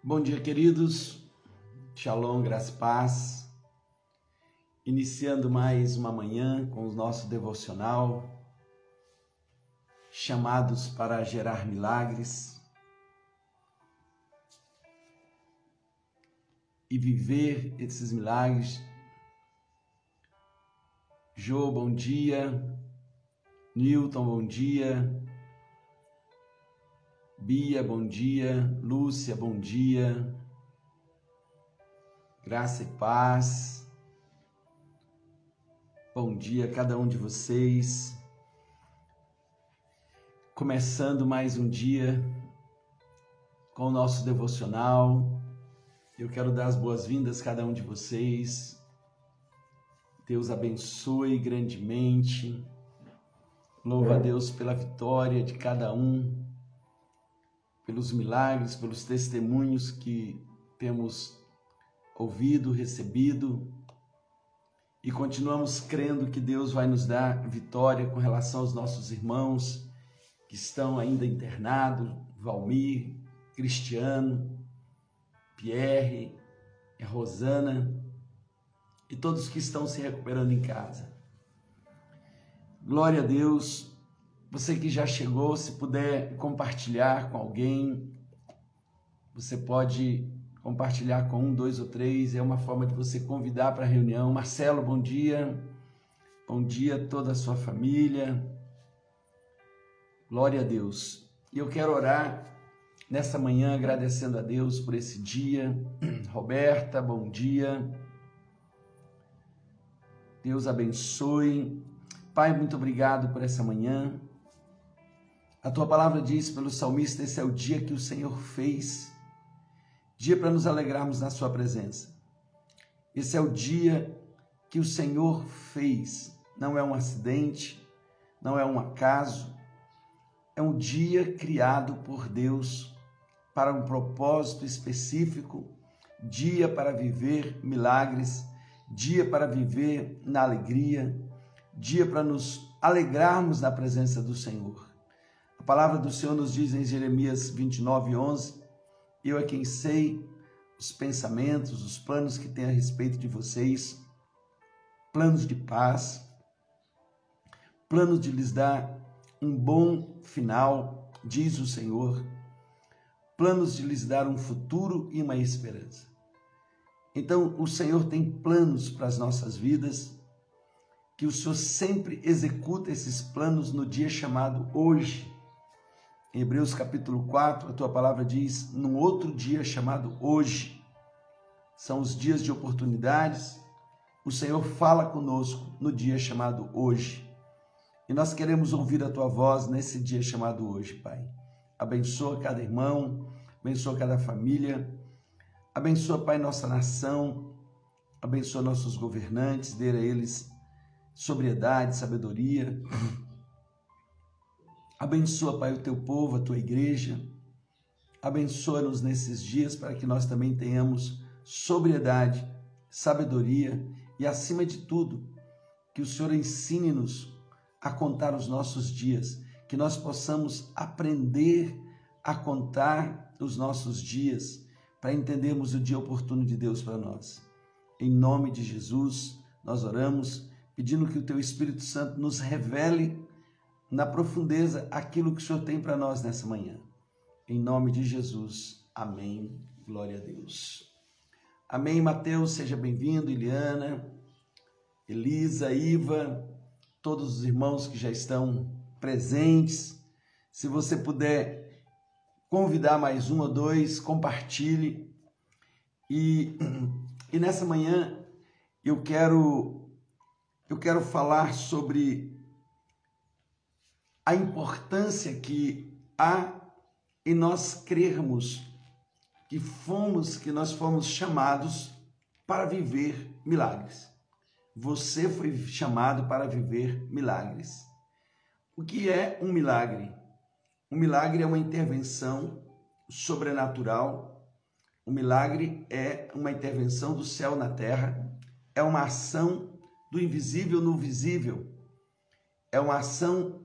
Bom dia, queridos. Shalom, graça paz. Iniciando mais uma manhã com o nosso devocional, chamados para gerar milagres e viver esses milagres. Jô, bom dia. Newton, bom dia. Bia, bom dia. Lúcia, bom dia. Graça e paz. Bom dia a cada um de vocês. Começando mais um dia com o nosso devocional. Eu quero dar as boas-vindas a cada um de vocês. Deus abençoe grandemente. Louva a Deus pela vitória de cada um pelos milagres, pelos testemunhos que temos ouvido, recebido e continuamos crendo que Deus vai nos dar vitória com relação aos nossos irmãos que estão ainda internados, Valmir, Cristiano, Pierre, Rosana e todos que estão se recuperando em casa. Glória a Deus você que já chegou, se puder compartilhar com alguém, você pode compartilhar com um, dois ou três, é uma forma de você convidar para a reunião. Marcelo, bom dia. Bom dia a toda a sua família. Glória a Deus. E eu quero orar nessa manhã agradecendo a Deus por esse dia. Roberta, bom dia. Deus abençoe. Pai, muito obrigado por essa manhã. A tua palavra diz pelo salmista: esse é o dia que o Senhor fez, dia para nos alegrarmos na Sua presença. Esse é o dia que o Senhor fez, não é um acidente, não é um acaso, é um dia criado por Deus para um propósito específico, dia para viver milagres, dia para viver na alegria, dia para nos alegrarmos na presença do Senhor. A palavra do Senhor nos diz em Jeremias 29, 11: Eu é quem sei os pensamentos, os planos que tenho a respeito de vocês, planos de paz, planos de lhes dar um bom final, diz o Senhor, planos de lhes dar um futuro e uma esperança. Então, o Senhor tem planos para as nossas vidas, que o Senhor sempre executa esses planos no dia chamado hoje em Hebreus capítulo 4, a tua palavra diz: num outro dia chamado hoje. São os dias de oportunidades. O Senhor fala conosco no dia chamado hoje. E nós queremos ouvir a tua voz nesse dia chamado hoje, Pai. Abençoa cada irmão, abençoa cada família. Abençoa, Pai, nossa nação. Abençoa nossos governantes, dê a eles sobriedade, sabedoria Abençoa, Pai, o teu povo, a tua igreja. Abençoa-nos nesses dias para que nós também tenhamos sobriedade, sabedoria e, acima de tudo, que o Senhor ensine-nos a contar os nossos dias, que nós possamos aprender a contar os nossos dias para entendermos o dia oportuno de Deus para nós. Em nome de Jesus, nós oramos, pedindo que o teu Espírito Santo nos revele na profundeza aquilo que o Senhor tem para nós nessa manhã. Em nome de Jesus. Amém. Glória a Deus. Amém, Mateus, seja bem-vindo, Eliana, Elisa, Iva, todos os irmãos que já estão presentes. Se você puder convidar mais um ou dois, compartilhe. E, e nessa manhã eu quero eu quero falar sobre a importância que há em nós crermos que fomos, que nós fomos chamados para viver milagres. Você foi chamado para viver milagres. O que é um milagre? Um milagre é uma intervenção sobrenatural. O milagre é uma intervenção do céu na terra, é uma ação do invisível no visível. É uma ação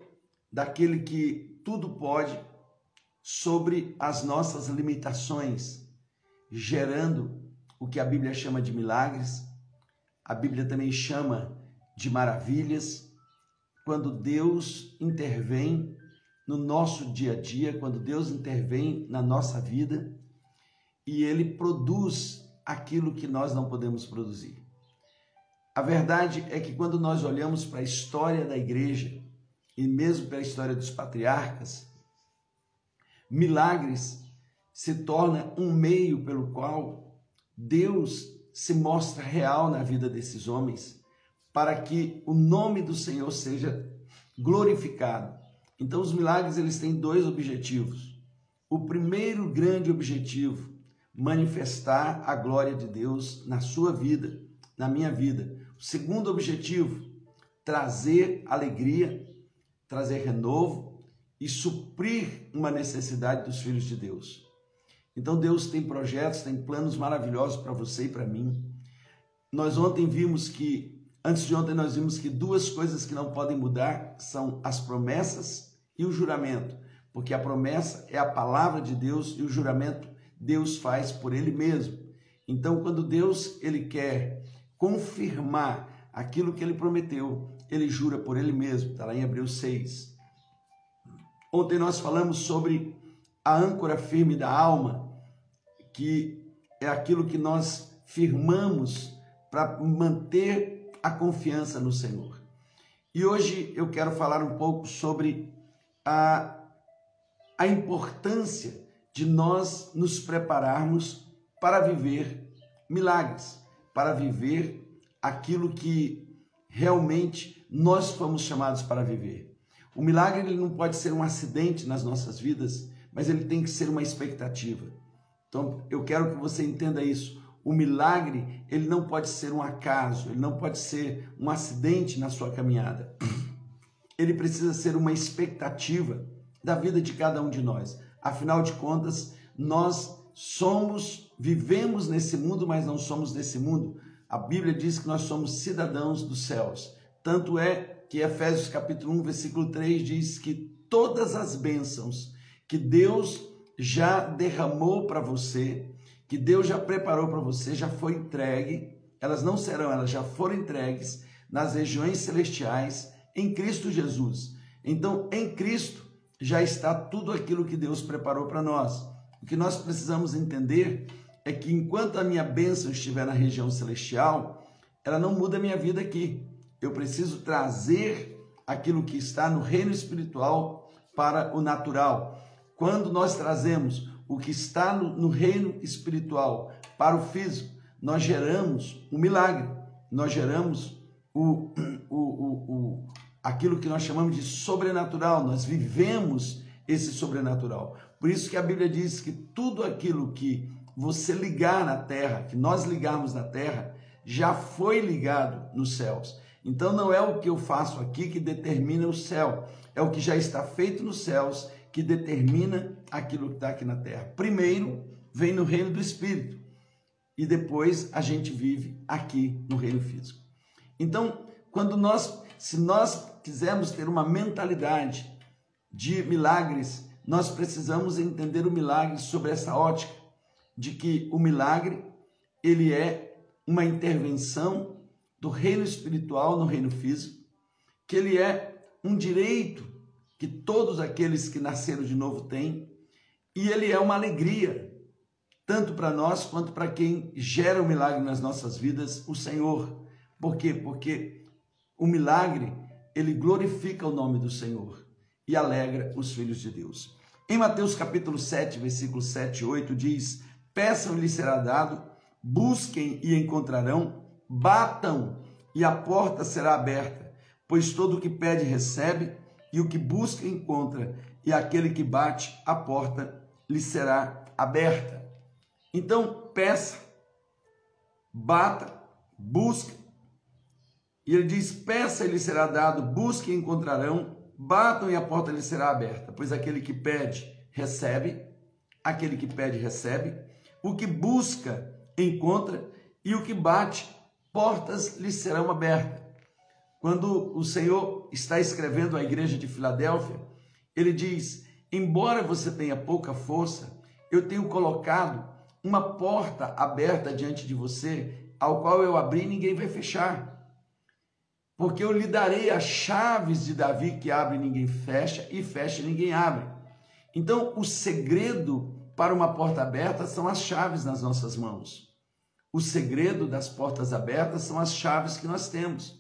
daquele que tudo pode sobre as nossas limitações. gerando o que a Bíblia chama de milagres, a Bíblia também chama de maravilhas, quando Deus intervém no nosso dia a dia, quando Deus intervém na nossa vida e ele produz aquilo que nós não podemos produzir. A verdade é que quando nós olhamos para a história da igreja e mesmo para a história dos patriarcas, milagres se torna um meio pelo qual Deus se mostra real na vida desses homens, para que o nome do Senhor seja glorificado. Então os milagres eles têm dois objetivos. O primeiro grande objetivo, manifestar a glória de Deus na sua vida, na minha vida. O segundo objetivo, trazer alegria, trazer renovo e suprir uma necessidade dos filhos de Deus. Então Deus tem projetos, tem planos maravilhosos para você e para mim. Nós ontem vimos que, antes de ontem, nós vimos que duas coisas que não podem mudar são as promessas e o juramento, porque a promessa é a palavra de Deus e o juramento Deus faz por ele mesmo. Então, quando Deus ele quer confirmar aquilo que ele prometeu, ele jura por ele mesmo. Está lá em Hebreus 6. Ontem nós falamos sobre a âncora firme da alma, que é aquilo que nós firmamos para manter a confiança no Senhor. E hoje eu quero falar um pouco sobre a, a importância de nós nos prepararmos para viver milagres, para viver aquilo que realmente nós fomos chamados para viver. O milagre ele não pode ser um acidente nas nossas vidas, mas ele tem que ser uma expectativa. Então, eu quero que você entenda isso. O milagre, ele não pode ser um acaso, ele não pode ser um acidente na sua caminhada. Ele precisa ser uma expectativa da vida de cada um de nós. Afinal de contas, nós somos, vivemos nesse mundo, mas não somos desse mundo. A Bíblia diz que nós somos cidadãos dos céus. Tanto é que Efésios capítulo 1, versículo 3 diz que todas as bênçãos que Deus já derramou para você, que Deus já preparou para você, já foi entregue. Elas não serão, elas já foram entregues nas regiões celestiais em Cristo Jesus. Então, em Cristo já está tudo aquilo que Deus preparou para nós. O que nós precisamos entender é que enquanto a minha bênção estiver na região celestial, ela não muda a minha vida aqui. Eu preciso trazer aquilo que está no reino espiritual para o natural. Quando nós trazemos o que está no, no reino espiritual para o físico, nós geramos um milagre, nós geramos o, o, o, o, aquilo que nós chamamos de sobrenatural, nós vivemos esse sobrenatural. Por isso que a Bíblia diz que tudo aquilo que você ligar na terra, que nós ligarmos na terra, já foi ligado nos céus. Então não é o que eu faço aqui que determina o céu, é o que já está feito nos céus que determina aquilo que está aqui na terra. Primeiro vem no reino do Espírito e depois a gente vive aqui no reino físico. Então, quando nós, se nós quisermos ter uma mentalidade de milagres, nós precisamos entender o milagre sobre essa ótica de que o milagre ele é uma intervenção do reino espiritual no reino físico, que ele é um direito que todos aqueles que nasceram de novo têm, e ele é uma alegria, tanto para nós quanto para quem gera o milagre nas nossas vidas, o Senhor. Por quê? Porque o milagre, ele glorifica o nome do Senhor e alegra os filhos de Deus. Em Mateus capítulo 7, versículo 7 e 8 diz: Peçam e lhe será dado, busquem e encontrarão, batam e a porta será aberta, pois todo o que pede recebe, e o que busca encontra, e aquele que bate, a porta lhe será aberta. Então, peça, bata, busque. E ele diz: peça e lhe será dado, busque e encontrarão, batam e a porta lhe será aberta. Pois aquele que pede, recebe, aquele que pede, recebe, o que busca, encontra, e o que bate, portas lhe serão abertas. Quando o Senhor está escrevendo à igreja de Filadélfia, ele diz: Embora você tenha pouca força, eu tenho colocado uma porta aberta diante de você, ao qual eu abri, ninguém vai fechar. Porque eu lhe darei as chaves de Davi que abre ninguém fecha e fecha ninguém abre. Então, o segredo para uma porta aberta são as chaves nas nossas mãos. O segredo das portas abertas são as chaves que nós temos.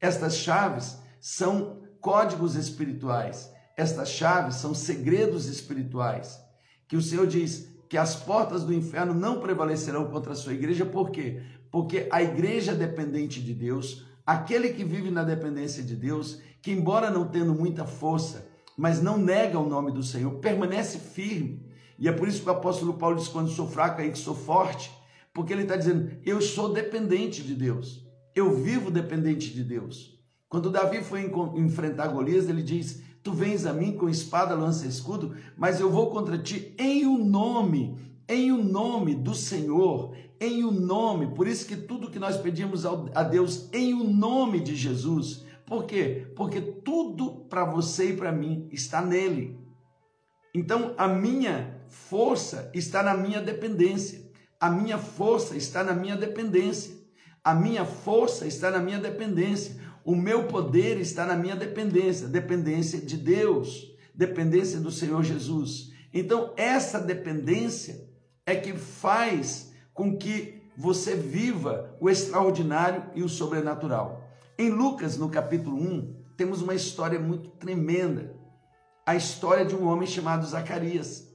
Estas chaves são códigos espirituais. Estas chaves são segredos espirituais. Que o Senhor diz que as portas do inferno não prevalecerão contra a sua igreja, por quê? Porque a igreja dependente de Deus, aquele que vive na dependência de Deus, que embora não tendo muita força, mas não nega o nome do Senhor, permanece firme. E é por isso que o apóstolo Paulo diz: quando sou fraco, aí que sou forte, porque ele está dizendo: eu sou dependente de Deus, eu vivo dependente de Deus. Quando Davi foi enfrentar Golias, ele diz: Tu vens a mim com espada, lança escudo, mas eu vou contra ti em o um nome, em o um nome do Senhor, em o um nome. Por isso que tudo que nós pedimos a Deus em o nome de Jesus, por quê? Porque tudo para você e para mim está nele. Então a minha força está na minha dependência. A minha força está na minha dependência. A minha força está na minha dependência. O meu poder está na minha dependência, dependência de Deus, dependência do Senhor Jesus. Então, essa dependência é que faz com que você viva o extraordinário e o sobrenatural. Em Lucas, no capítulo 1, temos uma história muito tremenda. A história de um homem chamado Zacarias.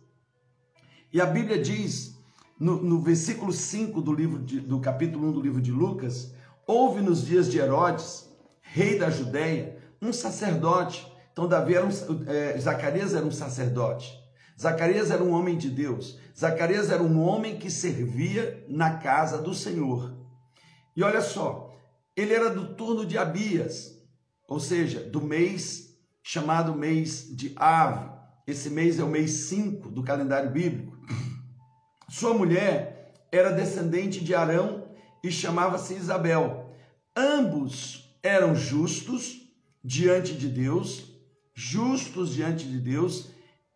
E a Bíblia diz, no, no versículo 5 do, livro de, do capítulo 1 do livro de Lucas, houve nos dias de Herodes, rei da Judéia, um sacerdote. Então, Davi era um, é, Zacarias era um sacerdote. Zacarias era um homem de Deus. Zacarias era um homem que servia na casa do Senhor. E olha só, ele era do turno de Abias, ou seja, do mês chamado mês de Ave. Esse mês é o mês 5 do calendário bíblico. Sua mulher era descendente de Arão e chamava-se Isabel. Ambos eram justos diante de Deus, justos diante de Deus,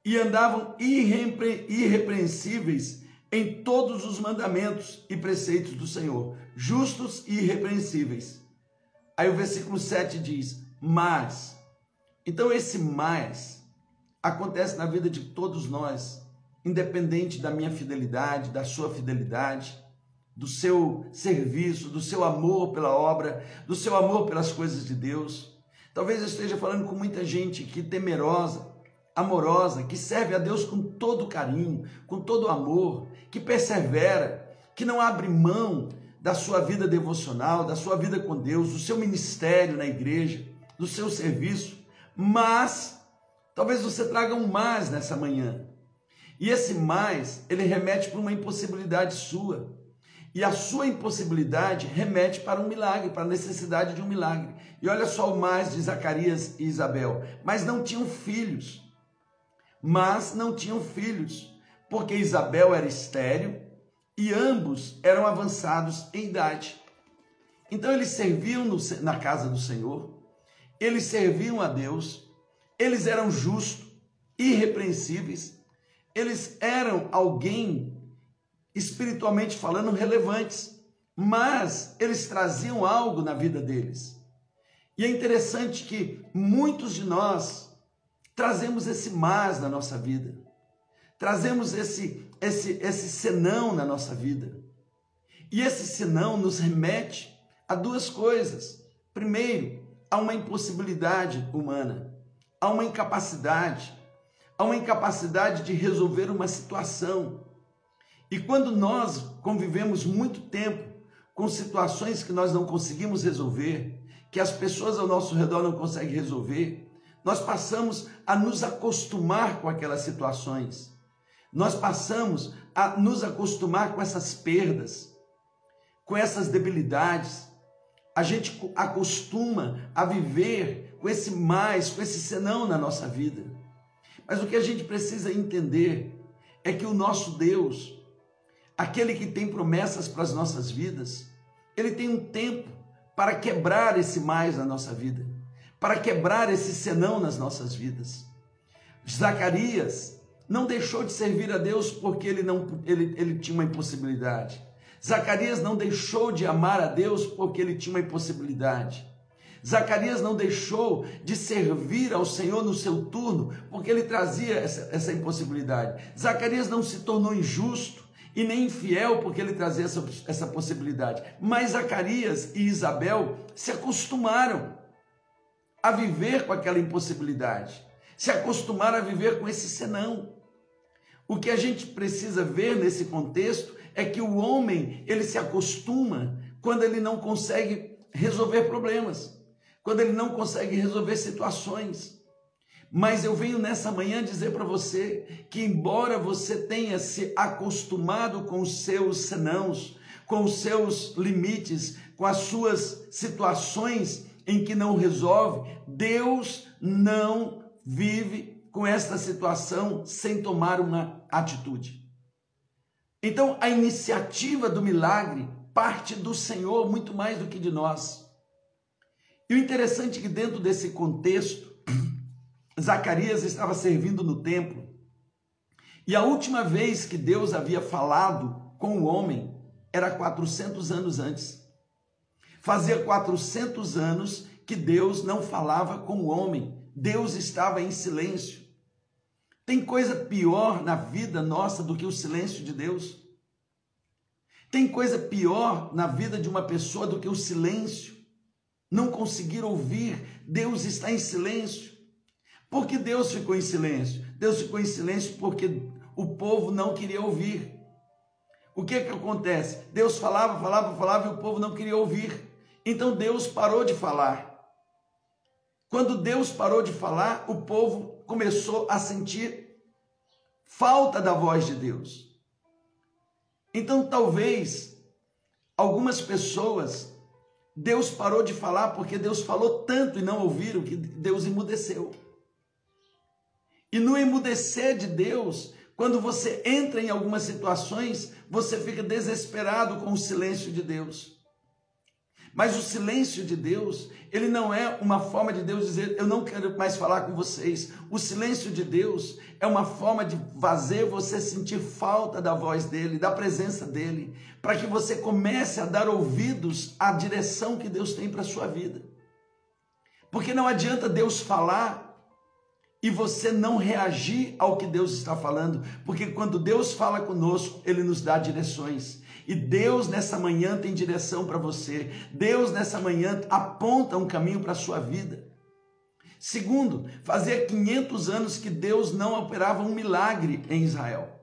e andavam irrepre irrepreensíveis em todos os mandamentos e preceitos do Senhor, justos e irrepreensíveis. Aí o versículo 7 diz: Mas. Então, esse mais acontece na vida de todos nós, independente da minha fidelidade, da sua fidelidade, do seu serviço, do seu amor pela obra, do seu amor pelas coisas de Deus. Talvez eu esteja falando com muita gente que temerosa, amorosa, que serve a Deus com todo carinho, com todo amor, que persevera, que não abre mão da sua vida devocional, da sua vida com Deus, do seu ministério na igreja, do seu serviço, mas talvez você traga um mais nessa manhã. E esse mais, ele remete para uma impossibilidade sua. E a sua impossibilidade remete para um milagre, para a necessidade de um milagre. E olha só o mais de Zacarias e Isabel. Mas não tinham filhos. Mas não tinham filhos porque Isabel era estéril e ambos eram avançados em idade. Então eles serviam no, na casa do Senhor, eles serviam a Deus, eles eram justos, irrepreensíveis, eles eram alguém, espiritualmente falando, relevantes, mas eles traziam algo na vida deles. E é interessante que muitos de nós trazemos esse mais na nossa vida trazemos esse, esse, esse senão na nossa vida. E esse senão nos remete a duas coisas. Primeiro, a uma impossibilidade humana, a uma incapacidade, a uma incapacidade de resolver uma situação. E quando nós convivemos muito tempo com situações que nós não conseguimos resolver, que as pessoas ao nosso redor não conseguem resolver, nós passamos a nos acostumar com aquelas situações. Nós passamos a nos acostumar com essas perdas, com essas debilidades. A gente acostuma a viver com esse mais, com esse senão na nossa vida. Mas o que a gente precisa entender é que o nosso Deus, aquele que tem promessas para as nossas vidas, ele tem um tempo para quebrar esse mais na nossa vida, para quebrar esse senão nas nossas vidas. Zacarias não deixou de servir a Deus porque ele, não, ele, ele tinha uma impossibilidade. Zacarias não deixou de amar a Deus porque ele tinha uma impossibilidade. Zacarias não deixou de servir ao Senhor no seu turno porque ele trazia essa, essa impossibilidade. Zacarias não se tornou injusto e nem infiel porque ele trazia essa, essa possibilidade. Mas Zacarias e Isabel se acostumaram a viver com aquela impossibilidade, se acostumaram a viver com esse senão. O que a gente precisa ver nesse contexto é que o homem, ele se acostuma quando ele não consegue resolver problemas, quando ele não consegue resolver situações. Mas eu venho nessa manhã dizer para você que, embora você tenha se acostumado com os seus senãos, com os seus limites, com as suas situações em que não resolve, Deus não vive com esta situação sem tomar uma atitude. Então, a iniciativa do milagre parte do Senhor muito mais do que de nós. E o interessante é que, dentro desse contexto, Zacarias estava servindo no templo. E a última vez que Deus havia falado com o homem era 400 anos antes. Fazia 400 anos que Deus não falava com o homem. Deus estava em silêncio. Tem coisa pior na vida nossa do que o silêncio de Deus? Tem coisa pior na vida de uma pessoa do que o silêncio? Não conseguir ouvir, Deus está em silêncio. Por que Deus ficou em silêncio? Deus ficou em silêncio porque o povo não queria ouvir. O que que acontece? Deus falava, falava, falava e o povo não queria ouvir. Então Deus parou de falar. Quando Deus parou de falar, o povo começou a sentir falta da voz de Deus. Então, talvez algumas pessoas Deus parou de falar porque Deus falou tanto e não ouviram que Deus emudeceu. E no emudecer de Deus, quando você entra em algumas situações, você fica desesperado com o silêncio de Deus. Mas o silêncio de Deus, ele não é uma forma de Deus dizer, eu não quero mais falar com vocês. O silêncio de Deus é uma forma de fazer você sentir falta da voz dele, da presença dele, para que você comece a dar ouvidos à direção que Deus tem para a sua vida. Porque não adianta Deus falar e você não reagir ao que Deus está falando, porque quando Deus fala conosco, ele nos dá direções. E Deus nessa manhã tem direção para você. Deus nessa manhã aponta um caminho para a sua vida. Segundo, fazia 500 anos que Deus não operava um milagre em Israel.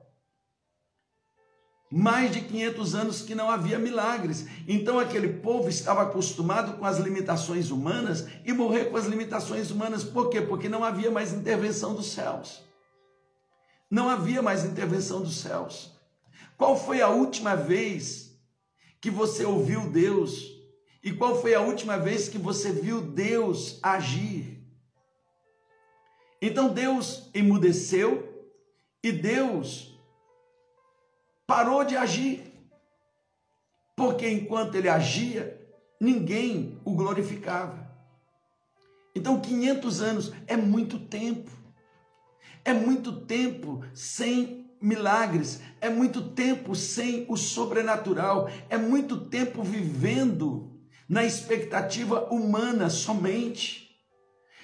Mais de 500 anos que não havia milagres. Então aquele povo estava acostumado com as limitações humanas e morrer com as limitações humanas. Por quê? Porque não havia mais intervenção dos céus. Não havia mais intervenção dos céus. Qual foi a última vez que você ouviu Deus? E qual foi a última vez que você viu Deus agir? Então Deus emudeceu e Deus parou de agir. Porque enquanto ele agia, ninguém o glorificava. Então 500 anos é muito tempo. É muito tempo sem milagres, é muito tempo sem o sobrenatural, é muito tempo vivendo na expectativa humana somente.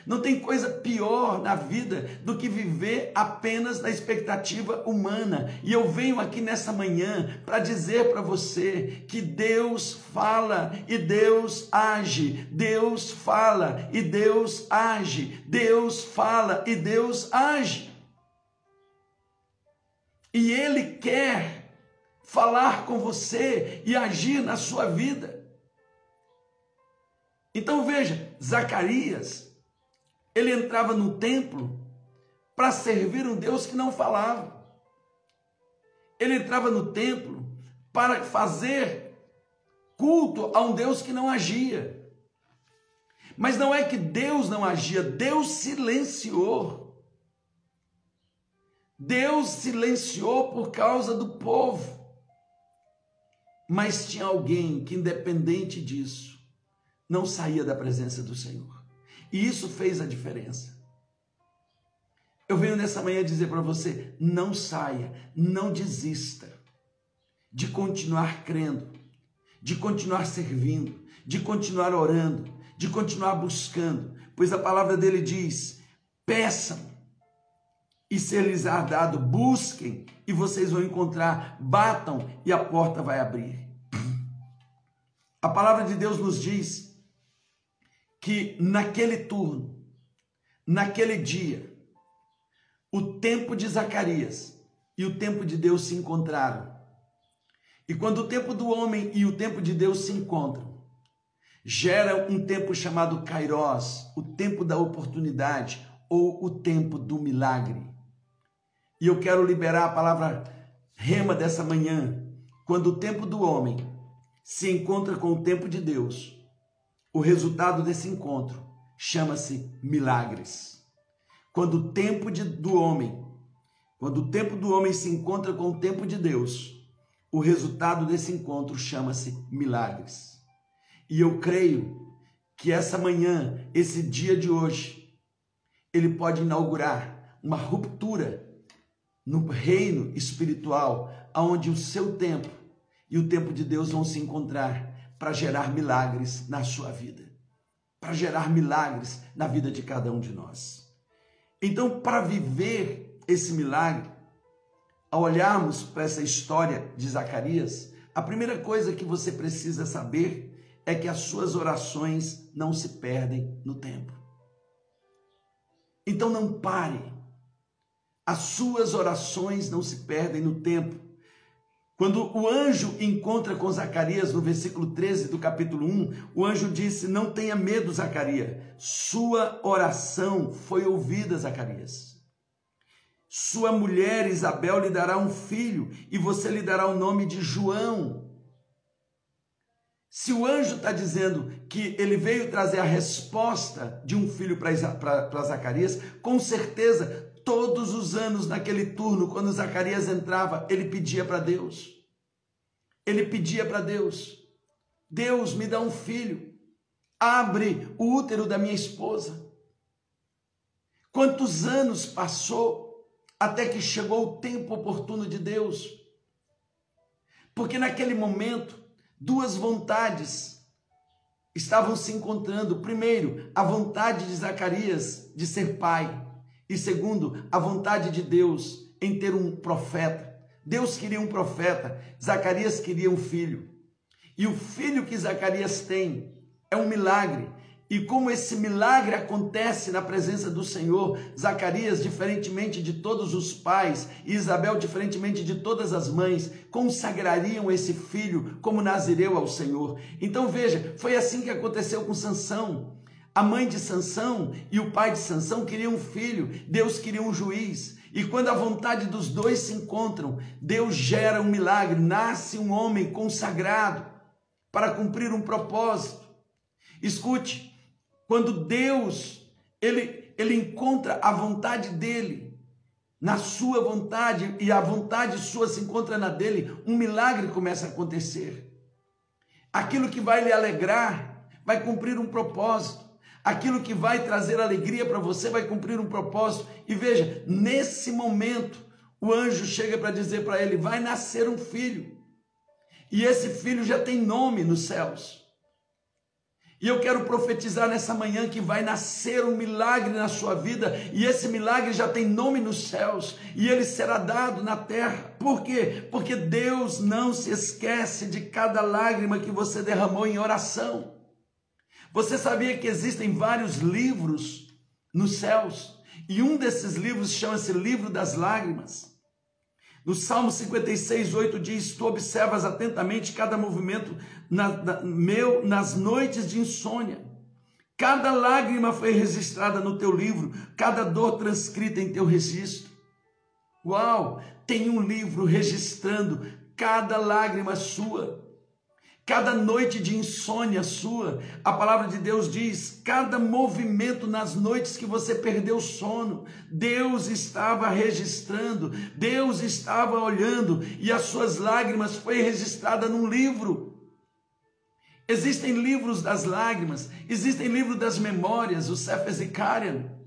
Não tem coisa pior na vida do que viver apenas na expectativa humana. E eu venho aqui nessa manhã para dizer para você que Deus fala e Deus age. Deus fala e Deus age. Deus fala e Deus age. E Ele quer falar com você e agir na sua vida. Então veja, Zacarias, ele entrava no templo para servir um Deus que não falava. Ele entrava no templo para fazer culto a um Deus que não agia. Mas não é que Deus não agia, Deus silenciou. Deus silenciou por causa do povo. Mas tinha alguém que, independente disso, não saía da presença do Senhor. E isso fez a diferença. Eu venho nessa manhã dizer para você: não saia, não desista de continuar crendo, de continuar servindo, de continuar orando, de continuar buscando, pois a palavra dele diz: peçam e ser-lhes-á dado, busquem e vocês vão encontrar, batam e a porta vai abrir. A palavra de Deus nos diz que naquele turno, naquele dia, o tempo de Zacarias e o tempo de Deus se encontraram. E quando o tempo do homem e o tempo de Deus se encontram, gera um tempo chamado Kairos, o tempo da oportunidade ou o tempo do milagre. E eu quero liberar a palavra rema dessa manhã, quando o tempo do homem se encontra com o tempo de Deus. O resultado desse encontro chama-se milagres. Quando o tempo de, do homem, quando o tempo do homem se encontra com o tempo de Deus, o resultado desse encontro chama-se milagres. E eu creio que essa manhã, esse dia de hoje, ele pode inaugurar uma ruptura no reino espiritual, aonde o seu tempo e o tempo de Deus vão se encontrar para gerar milagres na sua vida, para gerar milagres na vida de cada um de nós. Então, para viver esse milagre, ao olharmos para essa história de Zacarias, a primeira coisa que você precisa saber é que as suas orações não se perdem no tempo. Então não pare. As suas orações não se perdem no tempo. Quando o anjo encontra com Zacarias, no versículo 13 do capítulo 1, o anjo disse: Não tenha medo, Zacarias, sua oração foi ouvida, Zacarias. Sua mulher Isabel lhe dará um filho, e você lhe dará o nome de João. Se o anjo está dizendo que ele veio trazer a resposta de um filho para Zacarias, com certeza todos os anos naquele turno, quando Zacarias entrava, ele pedia para Deus ele pedia para Deus: Deus me dá um filho, abre o útero da minha esposa. Quantos anos passou até que chegou o tempo oportuno de Deus? Porque naquele momento, duas vontades estavam se encontrando. Primeiro, a vontade de Zacarias de ser pai, e segundo, a vontade de Deus em ter um profeta. Deus queria um profeta, Zacarias queria um filho. E o filho que Zacarias tem é um milagre. E como esse milagre acontece na presença do Senhor, Zacarias, diferentemente de todos os pais, e Isabel, diferentemente de todas as mães, consagrariam esse filho como nazireu ao Senhor. Então veja, foi assim que aconteceu com Sansão. A mãe de Sansão e o pai de Sansão queriam um filho, Deus queria um juiz. E quando a vontade dos dois se encontram, Deus gera um milagre, nasce um homem consagrado para cumprir um propósito. Escute, quando Deus ele, ele encontra a vontade dele, na sua vontade, e a vontade sua se encontra na dele, um milagre começa a acontecer. Aquilo que vai lhe alegrar vai cumprir um propósito. Aquilo que vai trazer alegria para você vai cumprir um propósito. E veja, nesse momento, o anjo chega para dizer para ele: vai nascer um filho. E esse filho já tem nome nos céus. E eu quero profetizar nessa manhã que vai nascer um milagre na sua vida, e esse milagre já tem nome nos céus, e ele será dado na terra. Por quê? Porque Deus não se esquece de cada lágrima que você derramou em oração. Você sabia que existem vários livros nos céus? E um desses livros chama-se Livro das Lágrimas. No Salmo 56, 8 diz: Tu observas atentamente cada movimento na, na, meu nas noites de insônia. Cada lágrima foi registrada no teu livro, cada dor transcrita em teu registro. Uau! Tem um livro registrando cada lágrima sua. Cada noite de insônia sua, a palavra de Deus diz, cada movimento nas noites que você perdeu sono, Deus estava registrando, Deus estava olhando e as suas lágrimas foi registrada num livro. Existem livros das lágrimas, existem livros das memórias, o Sefer Zikarian.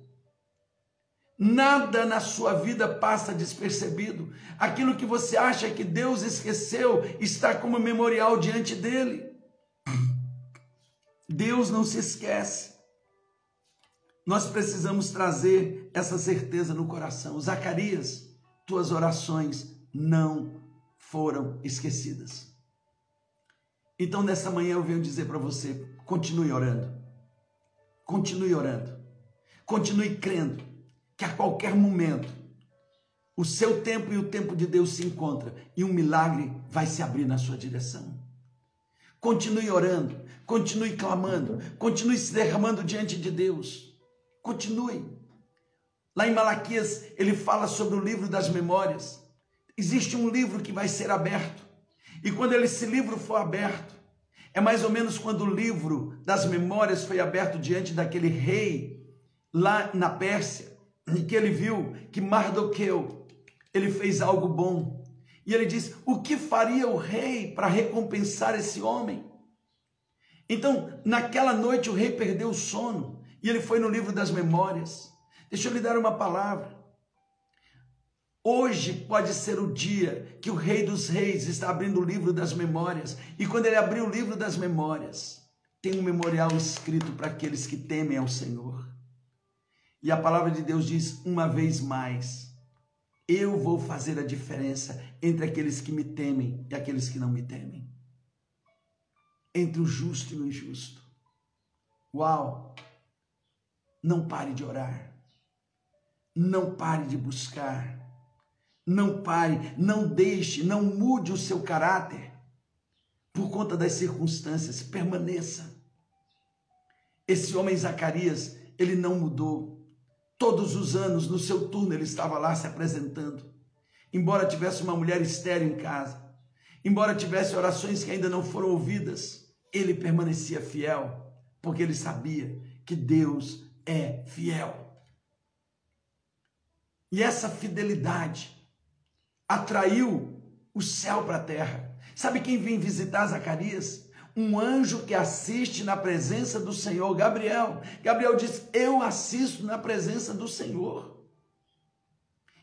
Nada na sua vida passa despercebido. Aquilo que você acha que Deus esqueceu está como memorial diante dele. Deus não se esquece. Nós precisamos trazer essa certeza no coração. Zacarias, tuas orações não foram esquecidas. Então, nessa manhã eu venho dizer para você: continue orando, continue orando, continue crendo que a qualquer momento o seu tempo e o tempo de Deus se encontram e um milagre vai se abrir na sua direção. Continue orando, continue clamando, continue se derramando diante de Deus. Continue. Lá em Malaquias, ele fala sobre o livro das memórias. Existe um livro que vai ser aberto. E quando esse livro for aberto, é mais ou menos quando o livro das memórias foi aberto diante daquele rei lá na Pérsia e que ele viu que Mardoqueu, ele fez algo bom. E ele diz: "O que faria o rei para recompensar esse homem?" Então, naquela noite o rei perdeu o sono e ele foi no livro das memórias. Deixa eu lhe dar uma palavra. Hoje pode ser o dia que o Rei dos Reis está abrindo o livro das memórias. E quando ele abrir o livro das memórias, tem um memorial escrito para aqueles que temem ao Senhor. E a palavra de Deus diz uma vez mais: Eu vou fazer a diferença entre aqueles que me temem e aqueles que não me temem. Entre o justo e o injusto. Uau! Não pare de orar. Não pare de buscar. Não pare, não deixe, não mude o seu caráter por conta das circunstâncias. Permaneça. Esse homem Zacarias, ele não mudou. Todos os anos, no seu turno, ele estava lá se apresentando. Embora tivesse uma mulher estéril em casa, embora tivesse orações que ainda não foram ouvidas, ele permanecia fiel, porque ele sabia que Deus é fiel. E essa fidelidade atraiu o céu para a terra. Sabe quem vem visitar Zacarias? Um anjo que assiste na presença do Senhor, Gabriel. Gabriel diz: Eu assisto na presença do Senhor.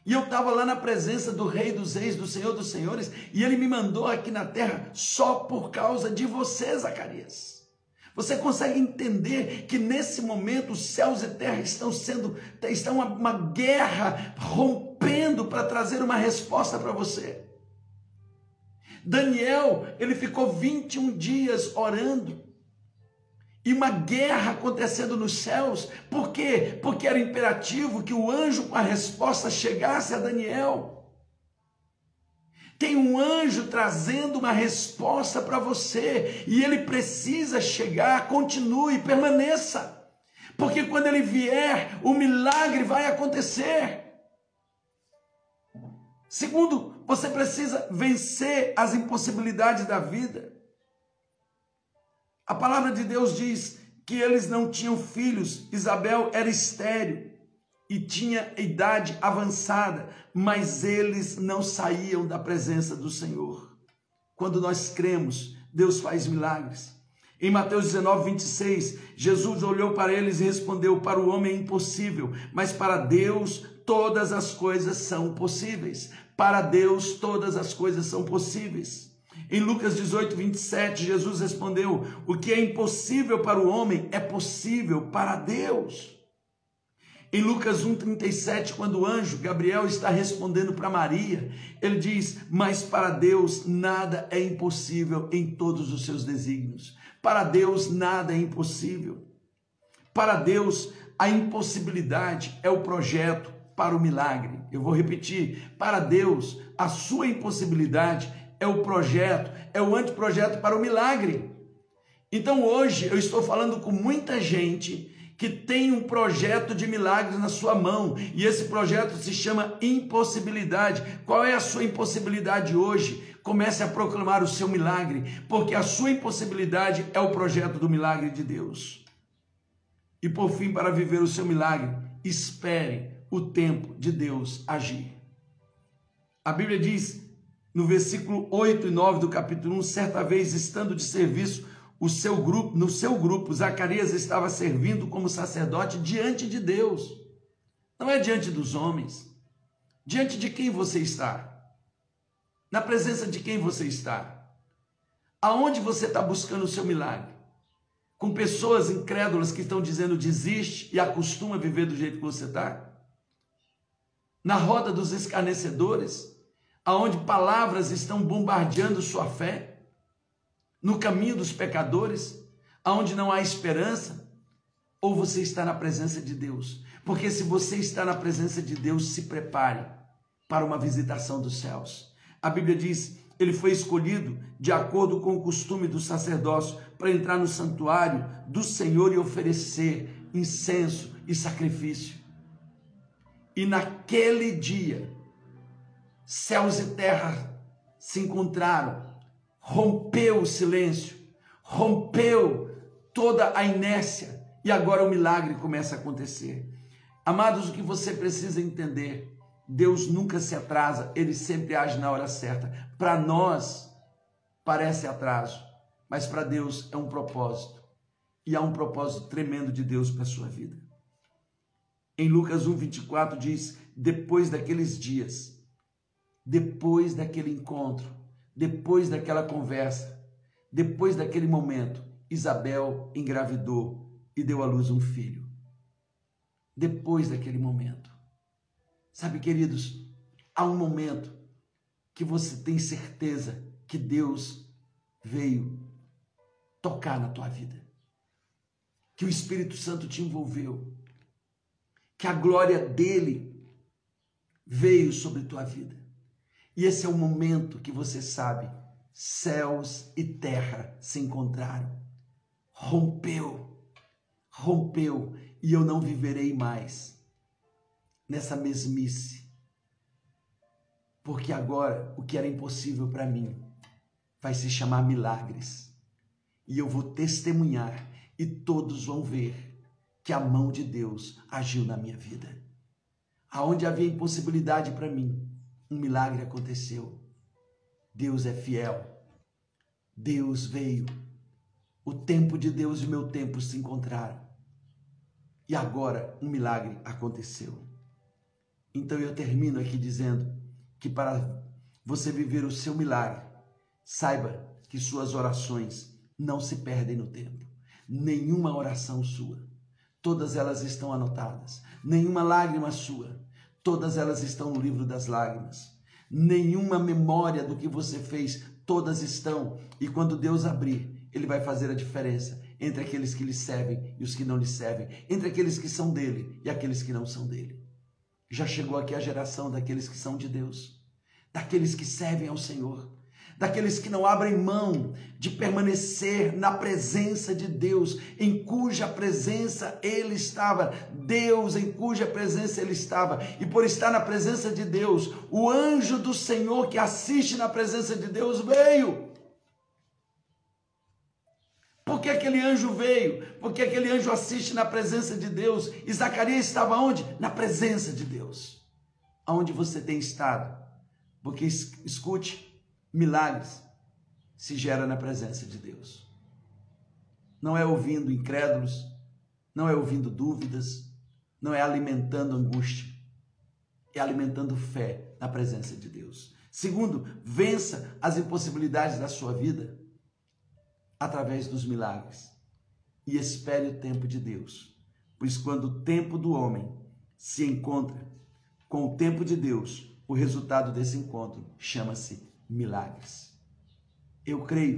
E eu estava lá na presença do Rei dos Reis, do Senhor dos Senhores, e ele me mandou aqui na terra só por causa de você, Zacarias. Você consegue entender que nesse momento os céus e terra estão sendo, estão uma, uma guerra rompendo para trazer uma resposta para você. Daniel, ele ficou 21 dias orando. E uma guerra acontecendo nos céus. Por quê? Porque era imperativo que o anjo com a resposta chegasse a Daniel. Tem um anjo trazendo uma resposta para você e ele precisa chegar. Continue, permaneça. Porque quando ele vier, o milagre vai acontecer. Segundo você precisa vencer as impossibilidades da vida. A palavra de Deus diz que eles não tinham filhos, Isabel era estéril e tinha idade avançada, mas eles não saíam da presença do Senhor. Quando nós cremos, Deus faz milagres. Em Mateus 19, 26, Jesus olhou para eles e respondeu: Para o homem é impossível, mas para Deus todas as coisas são possíveis. Para Deus todas as coisas são possíveis. Em Lucas 18, 27, Jesus respondeu: O que é impossível para o homem é possível para Deus. Em Lucas 1,37, quando o anjo Gabriel está respondendo para Maria, ele diz: Mas para Deus nada é impossível em todos os seus desígnios. Para Deus nada é impossível. Para Deus, a impossibilidade é o projeto, para o milagre. Eu vou repetir: para Deus, a sua impossibilidade é o projeto, é o anteprojeto para o milagre. Então hoje eu estou falando com muita gente que tem um projeto de milagres na sua mão e esse projeto se chama impossibilidade. Qual é a sua impossibilidade hoje? Comece a proclamar o seu milagre, porque a sua impossibilidade é o projeto do milagre de Deus. E por fim, para viver o seu milagre, espere o tempo de Deus agir. A Bíblia diz no versículo 8 e 9 do capítulo 1, certa vez estando de serviço o seu grupo, no seu grupo, Zacarias estava servindo como sacerdote diante de Deus. Não é diante dos homens. Diante de quem você está? Na presença de quem você está? Aonde você está buscando o seu milagre? Com pessoas incrédulas que estão dizendo desiste e acostuma a viver do jeito que você está? Na roda dos escarnecedores, aonde palavras estão bombardeando sua fé? No caminho dos pecadores, aonde não há esperança? Ou você está na presença de Deus? Porque se você está na presença de Deus, se prepare para uma visitação dos céus. A Bíblia diz: ele foi escolhido de acordo com o costume do sacerdócio para entrar no santuário do Senhor e oferecer incenso e sacrifício. E naquele dia, céus e terra se encontraram, rompeu o silêncio, rompeu toda a inércia, e agora o milagre começa a acontecer. Amados, o que você precisa entender, Deus nunca se atrasa, ele sempre age na hora certa. Para nós, parece atraso, mas para Deus é um propósito. E há um propósito tremendo de Deus para a sua vida. Em Lucas 1, 24 diz: depois daqueles dias, depois daquele encontro, depois daquela conversa, depois daquele momento, Isabel engravidou e deu à luz um filho. Depois daquele momento. Sabe, queridos, há um momento que você tem certeza que Deus veio tocar na tua vida, que o Espírito Santo te envolveu, que a glória dele veio sobre tua vida. E esse é o momento que você sabe, céus e terra se encontraram. Rompeu, rompeu, e eu não viverei mais nessa mesmice. Porque agora o que era impossível para mim vai se chamar milagres. E eu vou testemunhar e todos vão ver que a mão de Deus agiu na minha vida. Aonde havia impossibilidade para mim, um milagre aconteceu. Deus é fiel. Deus veio. O tempo de Deus e o meu tempo se encontraram. E agora um milagre aconteceu. Então eu termino aqui dizendo que para você viver o seu milagre, saiba que suas orações não se perdem no tempo. Nenhuma oração sua, todas elas estão anotadas. Nenhuma lágrima sua, todas elas estão no livro das lágrimas. Nenhuma memória do que você fez, todas estão. E quando Deus abrir, Ele vai fazer a diferença entre aqueles que lhe servem e os que não lhe servem, entre aqueles que são dele e aqueles que não são dele. Já chegou aqui a geração daqueles que são de Deus, daqueles que servem ao Senhor, daqueles que não abrem mão de permanecer na presença de Deus, em cuja presença ele estava, Deus em cuja presença ele estava, e por estar na presença de Deus, o anjo do Senhor que assiste na presença de Deus veio porque aquele anjo veio, porque aquele anjo assiste na presença de Deus. E Zacarias estava onde? Na presença de Deus. Aonde você tem estado? Porque escute, milagres se gera na presença de Deus. Não é ouvindo incrédulos, não é ouvindo dúvidas, não é alimentando angústia, é alimentando fé na presença de Deus. Segundo, vença as impossibilidades da sua vida através dos milagres. E espere o tempo de Deus, pois quando o tempo do homem se encontra com o tempo de Deus, o resultado desse encontro chama-se milagres. Eu creio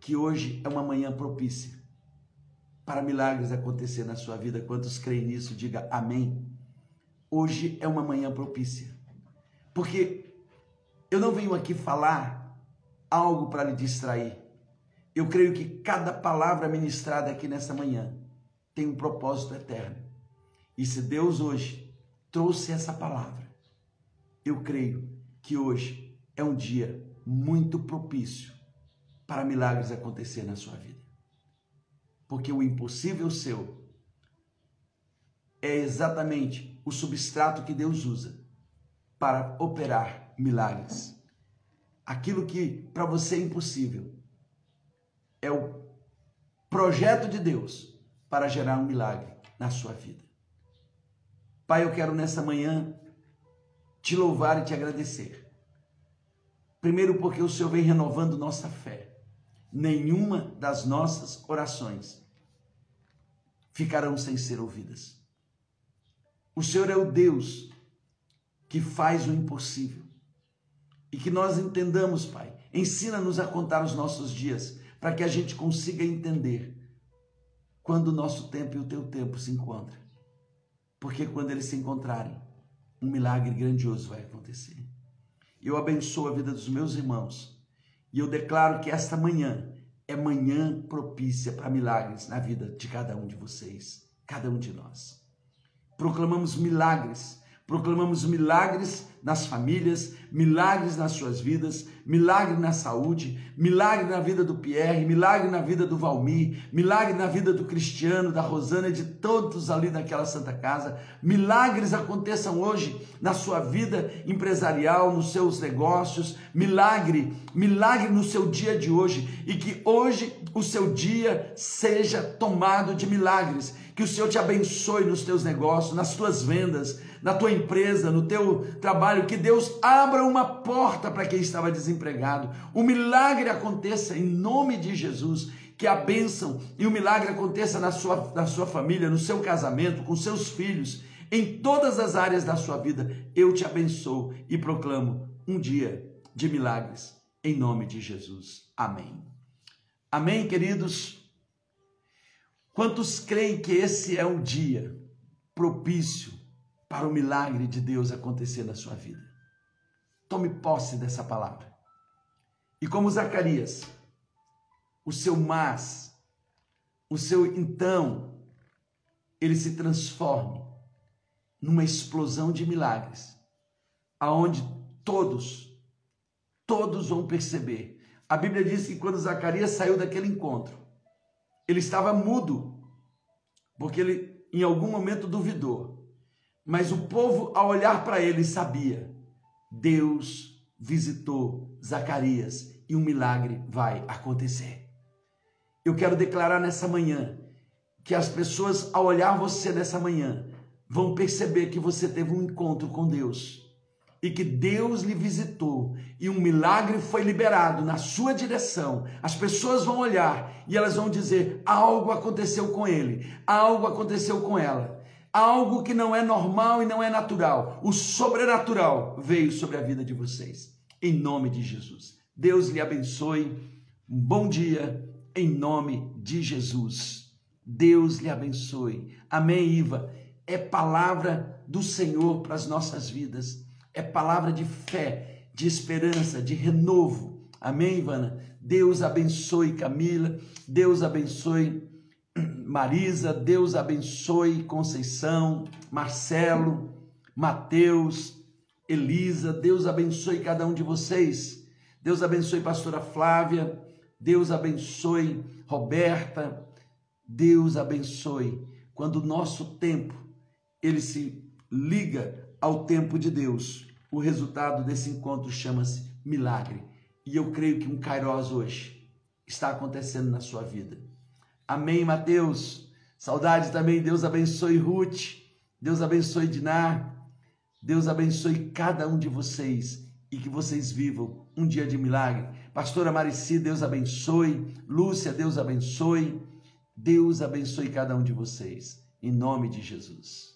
que hoje é uma manhã propícia para milagres acontecer na sua vida. Quantos creem nisso, diga amém. Hoje é uma manhã propícia. Porque eu não venho aqui falar algo para lhe distrair. Eu creio que cada palavra ministrada aqui nessa manhã tem um propósito eterno. E se Deus hoje trouxe essa palavra, eu creio que hoje é um dia muito propício para milagres acontecer na sua vida. Porque o impossível seu é exatamente o substrato que Deus usa para operar milagres. Aquilo que para você é impossível, é o projeto de Deus para gerar um milagre na sua vida. Pai, eu quero nessa manhã te louvar e te agradecer. Primeiro, porque o Senhor vem renovando nossa fé. Nenhuma das nossas orações ficarão sem ser ouvidas. O Senhor é o Deus que faz o impossível. E que nós entendamos, Pai. Ensina-nos a contar os nossos dias, para que a gente consiga entender quando o nosso tempo e o teu tempo se encontram. Porque quando eles se encontrarem, um milagre grandioso vai acontecer. Eu abençoo a vida dos meus irmãos e eu declaro que esta manhã é manhã propícia para milagres na vida de cada um de vocês, cada um de nós. Proclamamos milagres Proclamamos milagres nas famílias, milagres nas suas vidas, milagre na saúde, milagre na vida do Pierre, milagre na vida do Valmir, milagre na vida do Cristiano, da Rosana e de todos ali naquela Santa Casa. Milagres aconteçam hoje na sua vida empresarial, nos seus negócios. Milagre, milagre no seu dia de hoje e que hoje o seu dia seja tomado de milagres. Que o Senhor te abençoe nos teus negócios, nas tuas vendas, na tua empresa, no teu trabalho, que Deus abra uma porta para quem estava desempregado. O milagre aconteça em nome de Jesus. Que a bênção e o milagre aconteça na sua, na sua família, no seu casamento, com seus filhos, em todas as áreas da sua vida. Eu te abençoo e proclamo um dia de milagres, em nome de Jesus. Amém. Amém, queridos? Quantos creem que esse é um dia propício para o milagre de Deus acontecer na sua vida. Tome posse dessa palavra. E como Zacarias, o seu mas, o seu então, ele se transforme numa explosão de milagres, aonde todos, todos vão perceber. A Bíblia diz que quando Zacarias saiu daquele encontro, ele estava mudo, porque ele em algum momento duvidou. Mas o povo, ao olhar para ele, sabia: Deus visitou Zacarias e um milagre vai acontecer. Eu quero declarar nessa manhã que as pessoas, ao olhar você nessa manhã, vão perceber que você teve um encontro com Deus e que Deus lhe visitou e um milagre foi liberado na sua direção. As pessoas vão olhar e elas vão dizer: algo aconteceu com ele, algo aconteceu com ela algo que não é normal e não é natural. O sobrenatural veio sobre a vida de vocês. Em nome de Jesus. Deus lhe abençoe. Um bom dia em nome de Jesus. Deus lhe abençoe. Amém, Iva. É palavra do Senhor para as nossas vidas. É palavra de fé, de esperança, de renovo. Amém, Ivana? Deus abençoe Camila. Deus abençoe Marisa, Deus abençoe Conceição, Marcelo, Mateus, Elisa, Deus abençoe cada um de vocês. Deus abençoe pastora Flávia, Deus abençoe Roberta, Deus abençoe. Quando o nosso tempo ele se liga ao tempo de Deus, o resultado desse encontro chama-se milagre. E eu creio que um Kairos hoje está acontecendo na sua vida. Amém, Mateus. Saudade também. Deus abençoe Ruth. Deus abençoe Dinar. Deus abençoe cada um de vocês e que vocês vivam um dia de milagre. Pastora Marici, Deus abençoe. Lúcia, Deus abençoe. Deus abençoe cada um de vocês. Em nome de Jesus.